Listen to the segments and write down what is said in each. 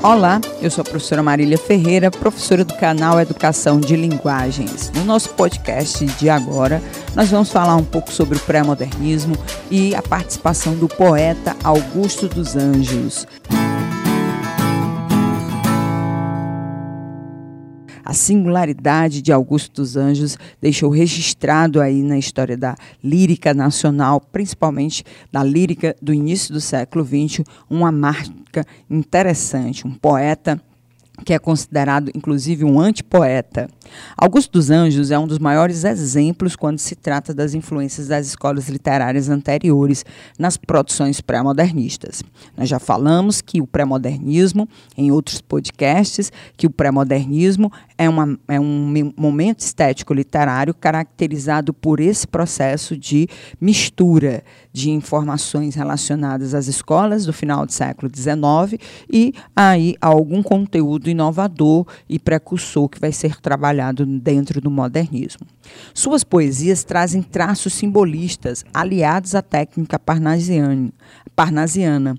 Olá, eu sou a professora Marília Ferreira, professora do canal Educação de Linguagens. No nosso podcast de agora, nós vamos falar um pouco sobre o pré-modernismo e a participação do poeta Augusto dos Anjos. A singularidade de Augusto dos Anjos deixou registrado aí na história da lírica nacional, principalmente da lírica do início do século XX, uma marca interessante, um poeta que é considerado inclusive um antipoeta. Augusto dos Anjos é um dos maiores exemplos quando se trata das influências das escolas literárias anteriores nas produções pré-modernistas. Nós já falamos que o pré-modernismo, em outros podcasts, que o pré-modernismo é, uma, é um momento estético literário caracterizado por esse processo de mistura de informações relacionadas às escolas do final do século XIX e aí algum conteúdo inovador e precursor que vai ser trabalhado dentro do modernismo. Suas poesias trazem traços simbolistas aliados à técnica parnasiana, parnasiana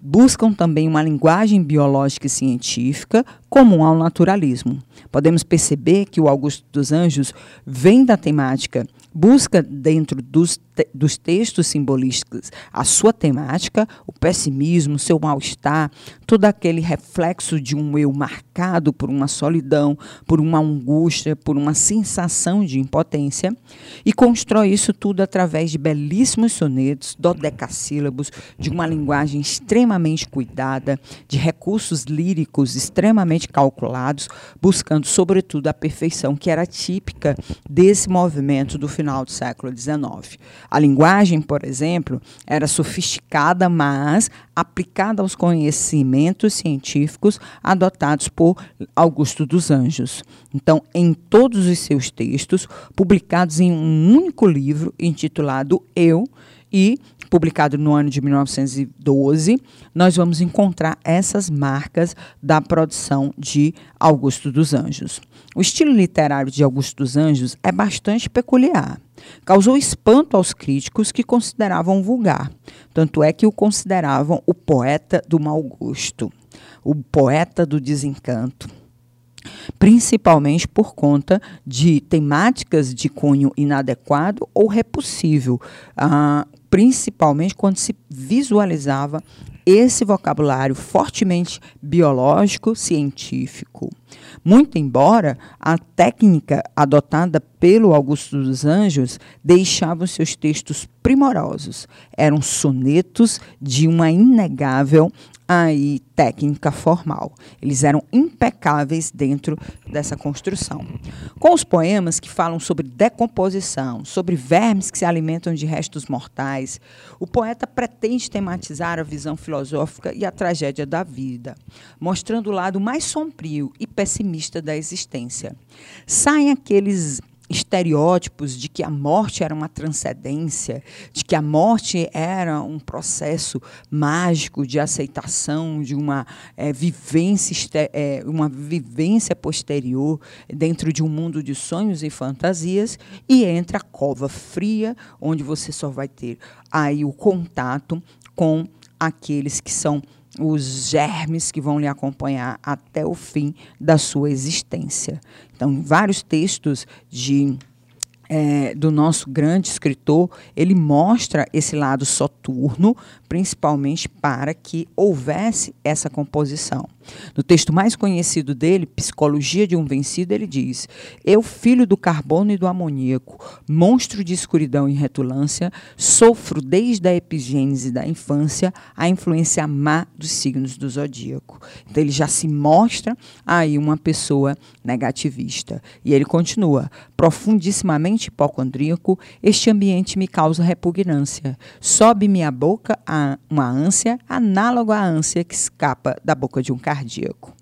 buscam também uma linguagem biológica e científica comum ao naturalismo. Podemos perceber que o Augusto dos Anjos vem da temática busca dentro dos, te dos textos simbolísticos a sua temática, o pessimismo, seu mal-estar, todo aquele reflexo de um eu marcado por uma solidão, por uma angústia, por uma sensação de impotência, e constrói isso tudo através de belíssimos sonetos, dodecassílabos, de uma linguagem extremamente cuidada, de recursos líricos extremamente calculados, buscando, sobretudo, a perfeição que era típica desse movimento do final do século XIX. A linguagem, por exemplo, era sofisticada, mas aplicada aos conhecimentos científicos adotados por Augusto dos Anjos. Então, em todos os seus textos, publicados em um único livro intitulado Eu, e publicado no ano de 1912, nós vamos encontrar essas marcas da produção de Augusto dos Anjos. O estilo literário de Augusto dos Anjos é bastante peculiar. Causou espanto aos críticos que consideravam vulgar, tanto é que o consideravam o poeta do mau gosto, o poeta do desencanto principalmente por conta de temáticas de cunho inadequado ou repulsivo, ah, principalmente quando se visualizava esse vocabulário fortemente biológico, científico. Muito embora a técnica adotada pelo Augusto dos Anjos deixava os seus textos primorosos, eram sonetos de uma inegável aí técnica formal. Eles eram impecáveis dentro dessa construção. Com os poemas que falam sobre decomposição, sobre vermes que se alimentam de restos mortais, o poeta pretende tematizar a visão filosófica e a tragédia da vida, mostrando o lado mais sombrio e pessimista da existência. Saem aqueles estereótipos de que a morte era uma transcendência, de que a morte era um processo mágico de aceitação, de uma é, vivência, é, uma vivência posterior dentro de um mundo de sonhos e fantasias, e entra a cova fria, onde você só vai ter aí o contato com aqueles que são os germes que vão lhe acompanhar até o fim da sua existência. Então, em vários textos de é, do nosso grande escritor, ele mostra esse lado soturno, principalmente para que houvesse essa composição. No texto mais conhecido dele, Psicologia de um Vencido, ele diz: Eu, filho do carbono e do amoníaco, monstro de escuridão e retulância, sofro desde a epigênese da infância a influência má dos signos do zodíaco. Então ele já se mostra aí uma pessoa negativista. E ele continua: profundissimamente hipocondríaco, este ambiente me causa repugnância. Sobe minha boca a uma ânsia análoga à ânsia que escapa da boca de um cardíaco.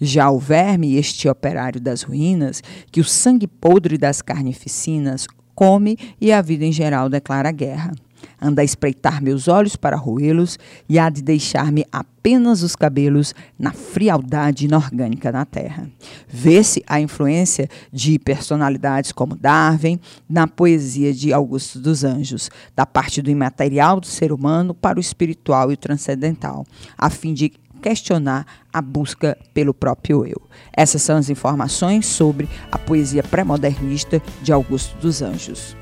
Já o verme, este operário das ruínas, que o sangue podre das carnificinas come e a vida em geral declara guerra anda a espreitar meus olhos para roê-los e há de deixar-me apenas os cabelos na frialdade inorgânica da terra. Vê-se a influência de personalidades como Darwin na poesia de Augusto dos Anjos, da parte do imaterial do ser humano para o espiritual e o transcendental, a fim de questionar a busca pelo próprio eu. Essas são as informações sobre a poesia pré-modernista de Augusto dos Anjos.